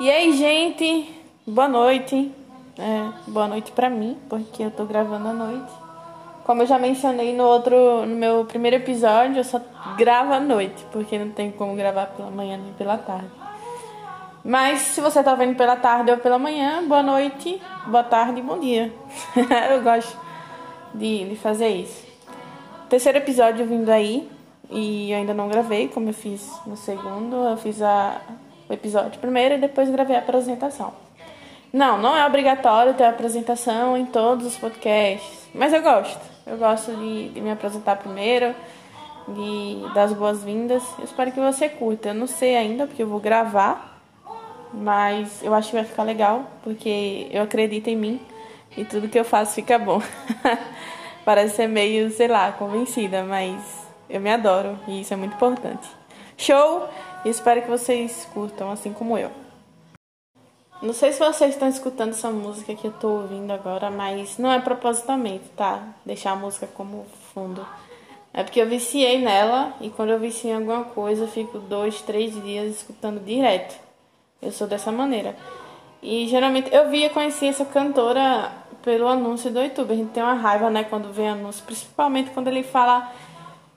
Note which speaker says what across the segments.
Speaker 1: E aí, gente, boa noite. É, boa noite pra mim, porque eu tô gravando à noite. Como eu já mencionei no outro, no meu primeiro episódio, eu só gravo à noite, porque não tem como gravar pela manhã nem pela tarde. Mas se você tá vendo pela tarde ou pela manhã, boa noite, boa tarde, bom dia. eu gosto de, de fazer isso. Terceiro episódio vindo aí, e ainda não gravei, como eu fiz no segundo, eu fiz a, o episódio primeiro e depois gravei a apresentação. Não, não é obrigatório ter apresentação em todos os podcasts, mas eu gosto. Eu gosto de, de me apresentar primeiro, de dar as boas-vindas. Eu espero que você curta. Eu não sei ainda porque eu vou gravar, mas eu acho que vai ficar legal, porque eu acredito em mim e tudo que eu faço fica bom. Parece ser meio, sei lá, convencida, mas eu me adoro e isso é muito importante. Show! E espero que vocês curtam, assim como eu. Não sei se vocês estão escutando essa música que eu tô ouvindo agora, mas não é propositalmente, tá? Deixar a música como fundo. É porque eu viciei nela e quando eu vicio em alguma coisa eu fico dois, três dias escutando direto. Eu sou dessa maneira. E geralmente eu via conhecer essa cantora pelo anúncio do YouTube. A gente tem uma raiva, né, quando vê anúncio, principalmente quando ele fala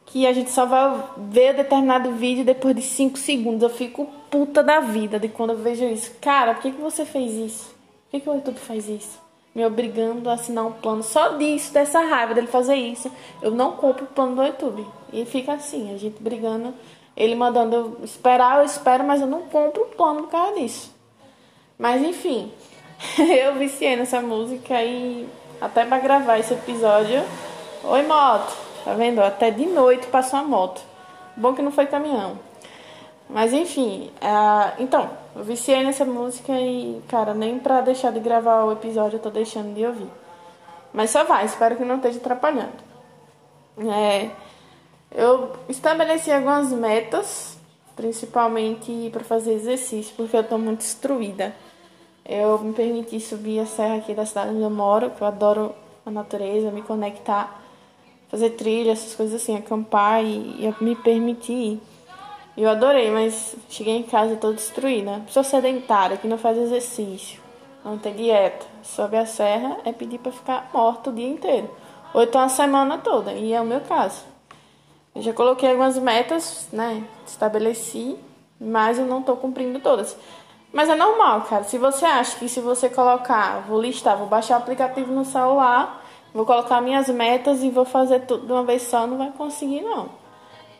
Speaker 1: que a gente só vai ver determinado vídeo depois de 5 segundos. Eu fico puta da vida de quando eu vejo isso. Cara, por que, que você fez isso? Por que, que o YouTube faz isso? Me obrigando a assinar um plano só disso, dessa raiva dele fazer isso. Eu não compro o plano do YouTube. E fica assim, a gente brigando. Ele mandando eu esperar, eu espero, mas eu não compro o plano por causa disso. Mas enfim, eu viciei nessa música e até para gravar esse episódio. Oi, moto! Tá vendo? Até de noite passou a moto. Bom que não foi caminhão. Mas enfim, uh, então, eu viciei nessa música e, cara, nem pra deixar de gravar o episódio eu tô deixando de ouvir. Mas só vai, espero que não esteja atrapalhando. É, eu estabeleci algumas metas, principalmente para fazer exercício, porque eu tô muito destruída. Eu me permiti subir a serra aqui da cidade onde eu moro, que eu adoro a natureza, me conectar fazer trilha, essas coisas assim, acampar e, e me permitir ir. Eu adorei, mas cheguei em casa toda destruída. Pessoa sedentária que não faz exercício, não tem dieta, sobe a serra é pedir para ficar morto o dia inteiro. Ou então a semana toda, e é o meu caso. Eu já coloquei algumas metas, né? Estabeleci, mas eu não estou cumprindo todas. Mas é normal, cara. Se você acha que se você colocar, vou listar, vou baixar o aplicativo no celular vou colocar minhas metas e vou fazer tudo de uma vez só, não vai conseguir não.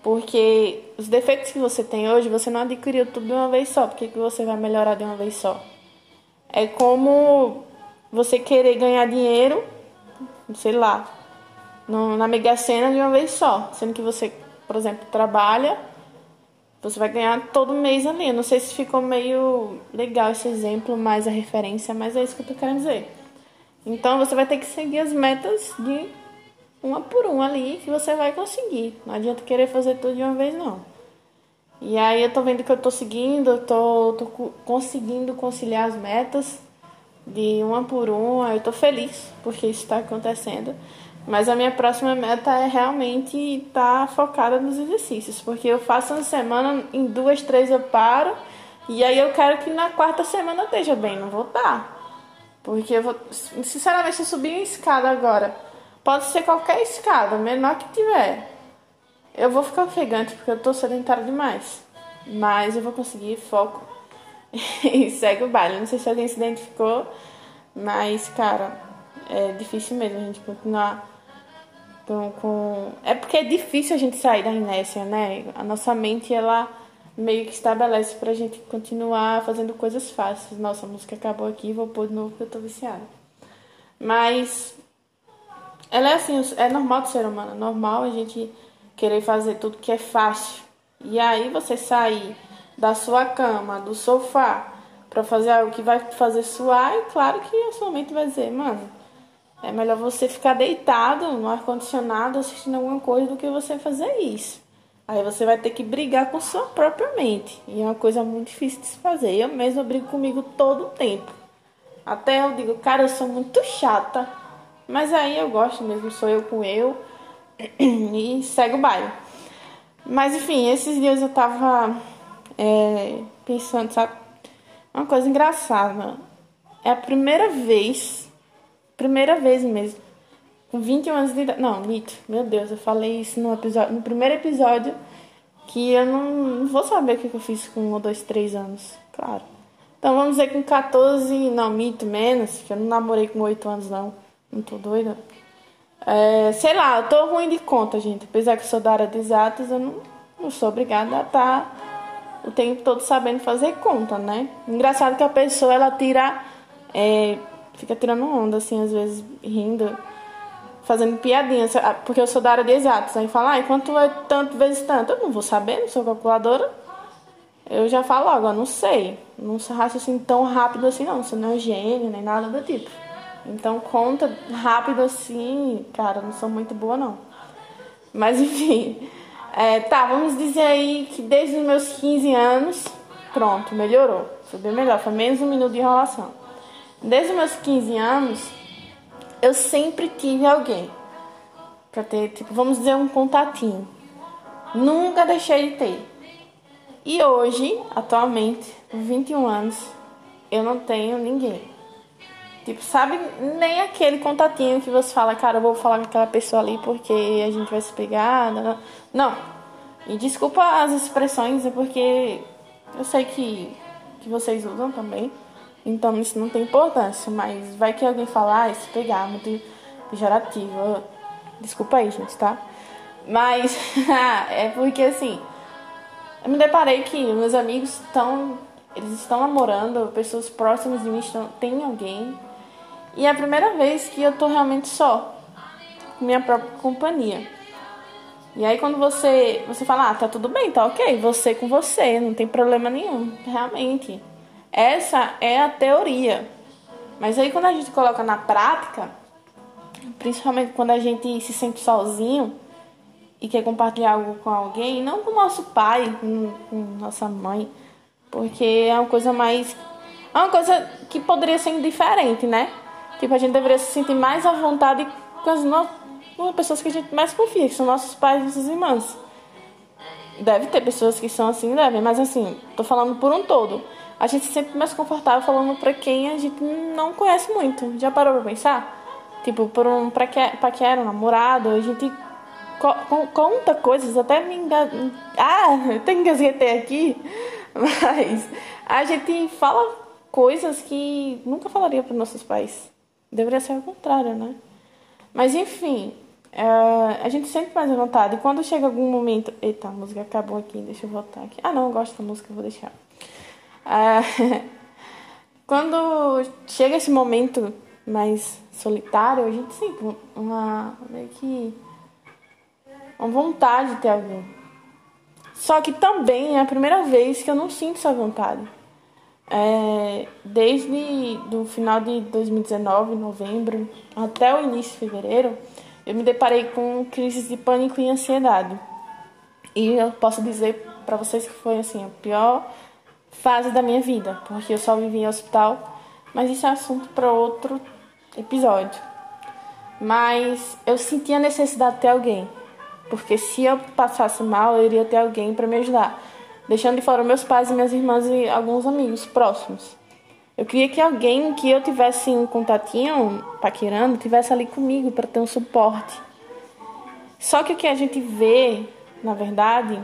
Speaker 1: Porque os defeitos que você tem hoje, você não adquiriu tudo de uma vez só. Por que, você vai melhorar de uma vez só? É como você querer ganhar dinheiro, sei lá, na Mega Sena de uma vez só. Sendo que você, por exemplo, trabalha, você vai ganhar todo mês ali. Eu não sei se ficou meio legal esse exemplo, mas a referência, mas é isso que eu tô querendo dizer. Então você vai ter que seguir as metas de uma por uma ali que você vai conseguir. Não adianta querer fazer tudo de uma vez não. E aí eu tô vendo que eu tô seguindo, eu tô, tô conseguindo conciliar as metas de uma por uma. Eu tô feliz porque isso está acontecendo. Mas a minha próxima meta é realmente estar tá focada nos exercícios. Porque eu faço uma semana, em duas, três eu paro. E aí eu quero que na quarta semana esteja bem, não vou estar. Tá. Porque eu vou, sinceramente, eu subir uma escada agora, pode ser qualquer escada, menor que tiver. Eu vou ficar ofegante porque eu tô sedentário demais. Mas eu vou conseguir foco e segue o baile. Não sei se alguém se identificou, mas, cara, é difícil mesmo a gente continuar com, com. É porque é difícil a gente sair da inércia, né? A nossa mente, ela meio que estabelece pra gente continuar fazendo coisas fáceis. Nossa, a música acabou aqui, vou pôr de novo porque eu tô viciada. Mas ela é assim, é normal do ser humano, é normal a gente querer fazer tudo que é fácil. E aí você sair da sua cama, do sofá, para fazer algo que vai fazer suar, e claro que a sua mente vai dizer, mano, é melhor você ficar deitado no ar-condicionado assistindo alguma coisa do que você fazer isso. Aí você vai ter que brigar com sua própria mente. E é uma coisa muito difícil de se fazer. Eu mesma brigo comigo todo o tempo. Até eu digo, cara, eu sou muito chata. Mas aí eu gosto mesmo, sou eu com eu. E segue o baile. Mas enfim, esses dias eu tava é, pensando, sabe? Uma coisa engraçada. É a primeira vez, primeira vez mesmo, com 21 anos de idade. Não, mito. Meu Deus, eu falei isso no, episódio, no primeiro episódio que eu não, não vou saber o que eu fiz com 1 2, 3 anos. Claro. Então vamos dizer com 14, não, mito, menos, que eu não namorei com 8 anos, não. Não tô doida. É, sei lá, eu tô ruim de conta, gente. Apesar que eu sou da área de exatas, eu não, não sou obrigada a estar tá o tempo todo sabendo fazer conta, né? Engraçado que a pessoa, ela tira. É, fica tirando onda, assim, às vezes rindo, fazendo piadinhas, porque eu sou da área de exatas. Aí fala, ah, quanto é tanto vezes tanto? Eu não vou saber, não sou calculadora. Eu já falo logo, eu não sei. Não assim tão rápido assim, não. Você não é gênio, nem nada do tipo. Então, conta rápido assim, cara, não sou muito boa, não. Mas, enfim. É, tá, vamos dizer aí que desde os meus 15 anos, pronto, melhorou. Foi bem melhor, foi menos um minuto de enrolação. Desde os meus 15 anos, eu sempre tive alguém pra ter, tipo, vamos dizer, um contatinho. Nunca deixei de ter. E hoje, atualmente, com 21 anos, eu não tenho ninguém. Tipo, sabe, nem aquele contatinho que você fala, cara, eu vou falar com aquela pessoa ali porque a gente vai se pegar. Não. não. E desculpa as expressões, é porque eu sei que, que vocês usam também. Então isso não tem importância. Mas vai que alguém falar, ah, se pegar, muito pejorativo. Desculpa aí, gente, tá? Mas é porque assim, eu me deparei que meus amigos estão. Eles estão namorando, pessoas próximas de mim estão, tem alguém e é a primeira vez que eu tô realmente só, com minha própria companhia. E aí quando você, você fala, ah, tá tudo bem, tá ok, você com você, não tem problema nenhum, realmente. Essa é a teoria. Mas aí quando a gente coloca na prática, principalmente quando a gente se sente sozinho e quer compartilhar algo com alguém, não com nosso pai, com, com nossa mãe, porque é uma coisa mais. É uma coisa que poderia ser indiferente, né? Tipo, a gente deveria se sentir mais à vontade com as, no... com as pessoas que a gente mais confia, que são nossos pais e nossas irmãs. Deve ter pessoas que são assim, devem, mas assim, tô falando por um todo. A gente se sente mais confortável falando pra quem a gente não conhece muito. Já parou pra pensar? Tipo, por um paquera, um namorado, a gente co conta coisas, até me engan... Ah, eu tenho que aqui, mas a gente fala coisas que nunca falaria para nossos pais. Deveria ser o contrário, né? Mas enfim, uh, a gente sempre faz à vontade. E quando chega algum momento. Eita, a música acabou aqui, deixa eu voltar aqui. Ah, não, eu gosto da música, vou deixar. Uh, quando chega esse momento mais solitário, a gente sente uma. meio que. uma vontade de ter alguém. Só que também é a primeira vez que eu não sinto essa vontade. É, desde do final de 2019, novembro, até o início de fevereiro, eu me deparei com crises de pânico e ansiedade. E eu posso dizer para vocês que foi assim a pior fase da minha vida, porque eu só vivi em hospital, mas isso é assunto para outro episódio. Mas eu sentia a necessidade de ter alguém, porque se eu passasse mal, eu iria ter alguém para me ajudar deixando de fora meus pais e minhas irmãs e alguns amigos próximos. Eu queria que alguém que eu tivesse um contatinho paquerando tivesse ali comigo para ter um suporte. Só que o que a gente vê, na verdade,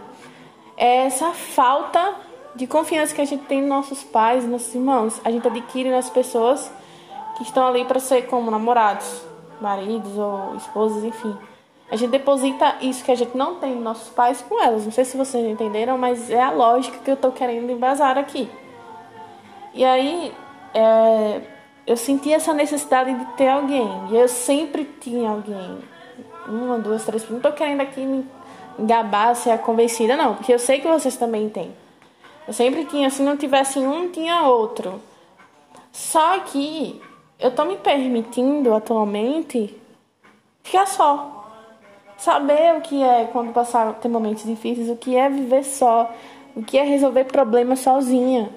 Speaker 1: é essa falta de confiança que a gente tem nos nossos pais, nossos irmãos. A gente adquire nas pessoas que estão ali para ser como namorados, maridos ou esposas, enfim. A gente deposita isso que a gente não tem nos nossos pais com elas. Não sei se vocês entenderam, mas é a lógica que eu estou querendo embasar aqui. E aí, é, eu senti essa necessidade de ter alguém. E eu sempre tinha alguém. Uma, duas, três. Não estou querendo aqui me gabar, ser a convencida, não. Porque eu sei que vocês também têm. Eu sempre tinha. Se não tivesse um, tinha outro. Só que eu estou me permitindo atualmente ficar só saber o que é quando passar ter momentos difíceis, o que é viver só, o que é resolver problemas sozinha.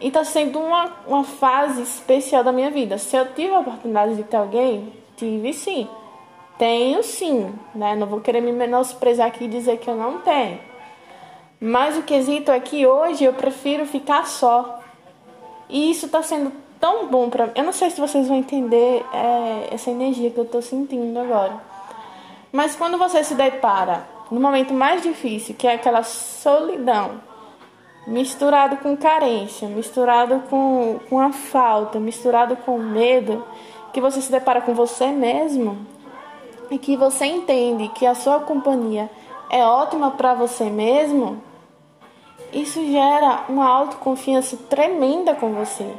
Speaker 1: E tá sendo uma, uma fase especial da minha vida. Se eu tive a oportunidade de ter alguém, tive sim. Tenho sim, né? Não vou querer me menosprezar aqui e dizer que eu não tenho. Mas o quesito é que hoje eu prefiro ficar só. E isso tá sendo tão bom pra mim. Eu não sei se vocês vão entender é, essa energia que eu tô sentindo agora. Mas quando você se depara no momento mais difícil, que é aquela solidão, misturado com carência, misturado com, com a falta, misturado com medo, que você se depara com você mesmo e que você entende que a sua companhia é ótima para você mesmo, isso gera uma autoconfiança tremenda com você.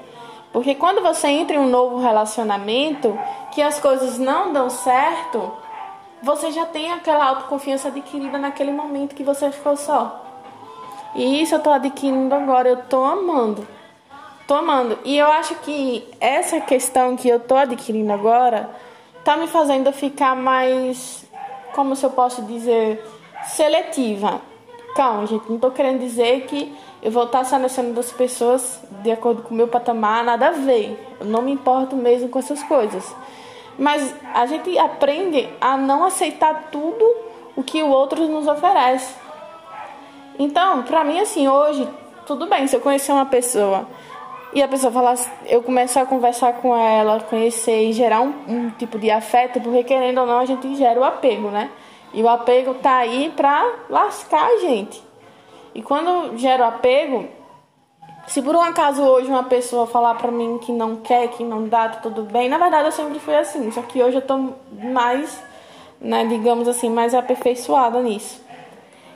Speaker 1: Porque quando você entra em um novo relacionamento, que as coisas não dão certo, você já tem aquela autoconfiança adquirida naquele momento que você ficou só. E isso eu tô adquirindo agora, eu tô amando. Tô amando. E eu acho que essa questão que eu tô adquirindo agora tá me fazendo ficar mais, como se eu posso dizer, seletiva. Calma, gente, não tô querendo dizer que eu vou estar selecionando as pessoas de acordo com o meu patamar, nada a ver. Eu não me importo mesmo com essas coisas. Mas a gente aprende a não aceitar tudo o que o outro nos oferece. Então, pra mim, assim, hoje, tudo bem, se eu conhecer uma pessoa e a pessoa falar, eu começar a conversar com ela, conhecer e gerar um, um, tipo de afeto, porque querendo ou não, a gente gera o apego, né? E o apego tá aí pra lascar a gente. E quando gera o apego, se por um acaso hoje uma pessoa falar pra mim que não quer, que não dá, tá tudo bem, na verdade eu sempre fui assim, só que hoje eu tô mais, né, digamos assim, mais aperfeiçoada nisso.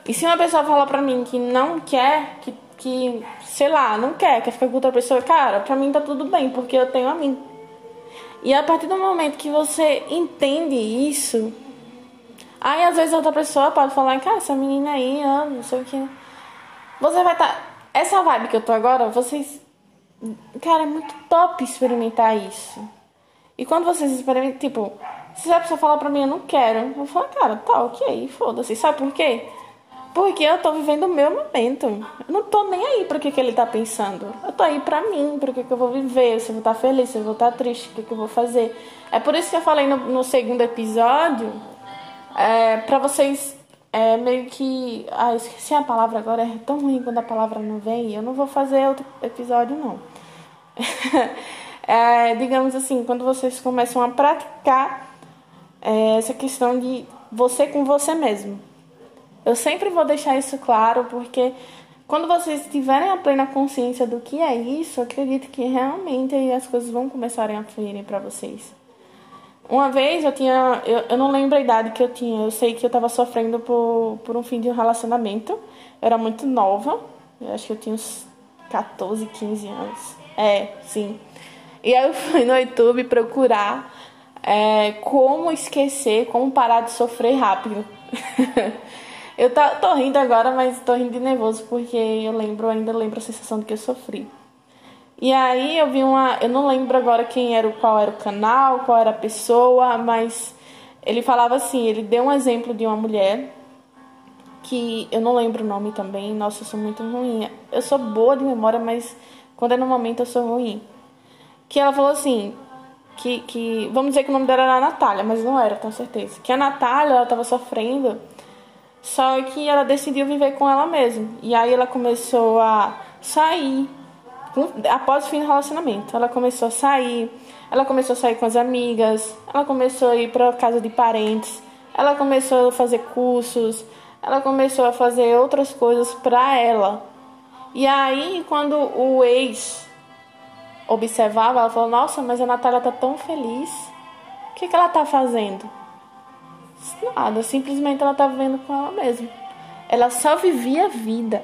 Speaker 1: E se uma pessoa falar pra mim que não quer, que, que sei lá, não quer, quer ficar com outra pessoa, cara, pra mim tá tudo bem, porque eu tenho a mim. E a partir do momento que você entende isso, aí às vezes outra pessoa pode falar, cara, essa menina aí, não sei o que. Você vai estar. Tá... Essa vibe que eu tô agora, vocês. Cara, é muito top experimentar isso. E quando vocês experimentam, tipo, se a pessoa falar pra mim, eu não quero, eu vou falar, cara, tá ok, foda-se. Sabe por quê? Porque eu tô vivendo o meu momento. Eu não tô nem aí pro que, que ele tá pensando. Eu tô aí pra mim, pro que, que eu vou viver, se eu vou estar tá feliz, se eu vou estar tá triste, o que, que eu vou fazer. É por isso que eu falei no, no segundo episódio, é, pra vocês é meio que. Ah, esqueci a palavra agora, é tão ruim quando a palavra não vem. Eu não vou fazer outro episódio, não. é, digamos assim, quando vocês começam a praticar é, essa questão de você com você mesmo. Eu sempre vou deixar isso claro, porque quando vocês tiverem a plena consciência do que é isso, acredito que realmente as coisas vão começarem a fluírem para vocês. Uma vez eu tinha. Eu, eu não lembro a idade que eu tinha. Eu sei que eu tava sofrendo por, por um fim de um relacionamento. Eu era muito nova. Eu acho que eu tinha uns 14, 15 anos. É, sim. E aí eu fui no YouTube procurar é, como esquecer, como parar de sofrer rápido. eu tô, rindo agora, mas tô rindo de nervoso porque eu lembro, ainda lembro a sensação de que eu sofri. E aí eu vi uma, eu não lembro agora quem era, qual era o canal, qual era a pessoa, mas ele falava assim, ele deu um exemplo de uma mulher que eu não lembro o nome também. Nossa, eu sou muito ruim. Eu sou boa de memória, mas quando é no momento eu sou ruim. Que ela falou assim, que, que vamos dizer que o nome dela era Natália, mas não era, tenho certeza. Que a Natália, ela estava sofrendo, só que ela decidiu viver com ela mesma. E aí ela começou a sair após o fim do relacionamento. Ela começou a sair, ela começou a sair com as amigas, ela começou a ir para casa de parentes, ela começou a fazer cursos, ela começou a fazer outras coisas para ela. E aí, quando o ex observava, ela falou: Nossa, mas a Natália tá tão feliz. O que, que ela tá fazendo? Nada, simplesmente ela tá vivendo com ela mesma. Ela só vivia a vida.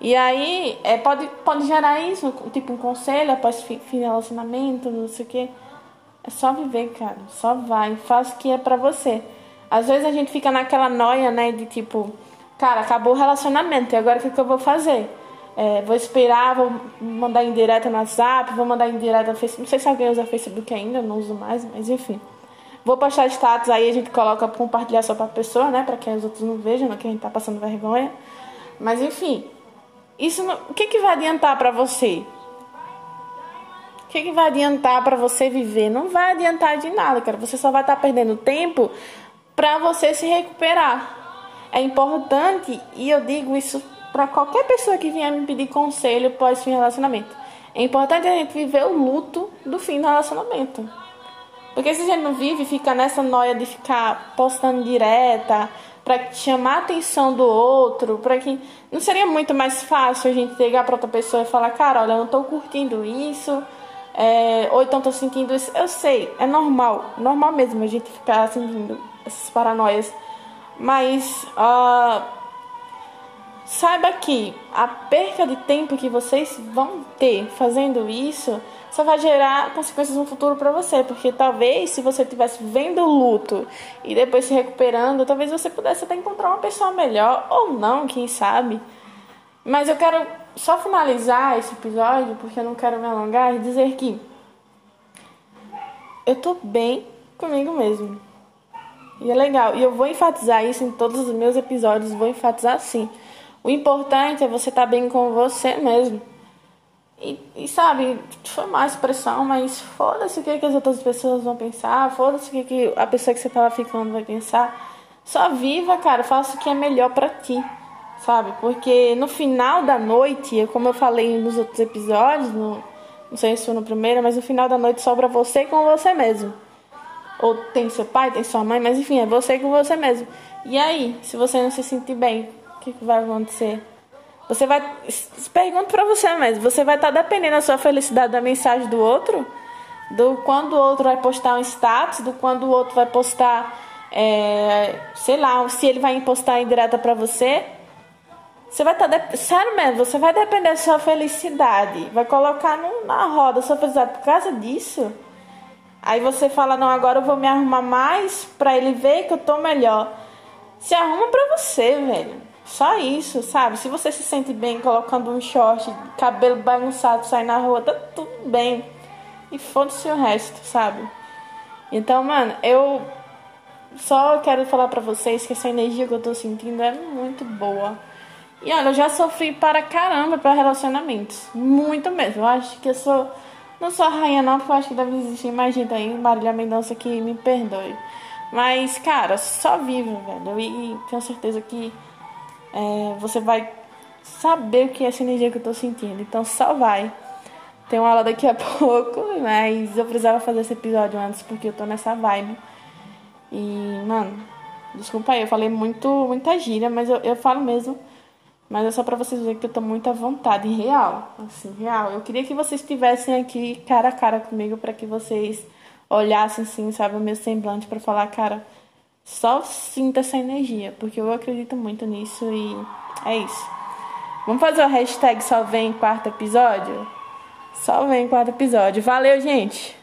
Speaker 1: E aí, é, pode, pode gerar isso, tipo um conselho após fim de relacionamento, não sei o quê. É só viver, cara. Só vai. Faz o que é pra você. Às vezes a gente fica naquela noia, né? De tipo, cara, acabou o relacionamento, e agora o que, que eu vou fazer? É, vou esperar, vou mandar em no WhatsApp, vou mandar em no Facebook. Não sei se alguém usa Facebook ainda, não uso mais, mas enfim. Vou postar status, aí a gente coloca compartilhar só pra pessoa, né? Pra que os outros não vejam, né, que a gente tá passando vergonha. Mas enfim, isso não, o que, que vai adiantar para você? O que, que vai adiantar para você viver? Não vai adiantar de nada, cara. Você só vai estar tá perdendo tempo para você se recuperar. É importante, e eu digo isso para qualquer pessoa que vier me pedir conselho pós fim relacionamento. É importante a gente viver o luto do fim do relacionamento. Porque se a gente não vive, fica nessa noia de ficar postando direta, para chamar a atenção do outro, para que não seria muito mais fácil a gente chegar para outra pessoa e falar, cara, olha, eu não tô curtindo isso, é, ou então tô sentindo isso. Eu sei, é normal, normal mesmo a gente ficar sentindo essas paranoias, mas uh, saiba que a perca de tempo que vocês vão ter fazendo isso só vai gerar consequências no futuro para você, porque talvez se você estivesse vendo o luto e depois se recuperando, talvez você pudesse até encontrar uma pessoa melhor ou não, quem sabe. Mas eu quero só finalizar esse episódio, porque eu não quero me alongar, e dizer que eu tô bem comigo mesmo. E é legal. E eu vou enfatizar isso em todos os meus episódios, vou enfatizar sim. O importante é você estar tá bem com você mesmo. E, e, sabe, foi mais pressão, mas foda-se o que, que as outras pessoas vão pensar, foda-se o que, que a pessoa que você tava ficando vai pensar. Só viva, cara, faça o que é melhor para ti, sabe? Porque no final da noite, como eu falei nos outros episódios, no, não sei se foi no primeiro, mas no final da noite sobra você com você mesmo. Ou tem seu pai, tem sua mãe, mas enfim, é você com você mesmo. E aí, se você não se sentir bem, o que, que vai acontecer? Você vai. Pergunto pra você mesmo. Você vai estar tá dependendo da sua felicidade da mensagem do outro? Do quando o outro vai postar um status? Do quando o outro vai postar. É, sei lá, se ele vai postar indireta pra você? Você vai estar. Tá Sério mesmo, você vai depender da sua felicidade. Vai colocar no, na roda a sua felicidade por causa disso? Aí você fala, não, agora eu vou me arrumar mais pra ele ver que eu tô melhor. Se arruma pra você, velho. Só isso, sabe? Se você se sente bem colocando um short, cabelo bagunçado, sair na rua, tá tudo bem. E foda-se o resto, sabe? Então, mano, eu só quero falar pra vocês que essa energia que eu tô sentindo é muito boa. E olha, eu já sofri para caramba para relacionamentos. Muito mesmo. Eu acho que eu sou. Não sou a rainha, não, porque eu acho que deve existir mais gente aí, Marília Mendonça, que me perdoe. Mas, cara, só vivo, velho. E tenho certeza que é, você vai saber o que é essa energia que eu tô sentindo. Então só vai. Tem uma aula daqui a pouco, mas eu precisava fazer esse episódio antes porque eu tô nessa vibe. E, mano, desculpa aí, eu falei muito, muita gíria, mas eu, eu falo mesmo. Mas é só pra vocês verem que eu tô muito à vontade, real. Assim, real. Eu queria que vocês estivessem aqui cara a cara comigo para que vocês olhassem, assim, sabe, o meu semblante para falar, cara só sinta essa energia, porque eu acredito muito nisso e é isso. Vamos fazer o hashtag só vem quarto episódio? Só vem quarto episódio. Valeu, gente!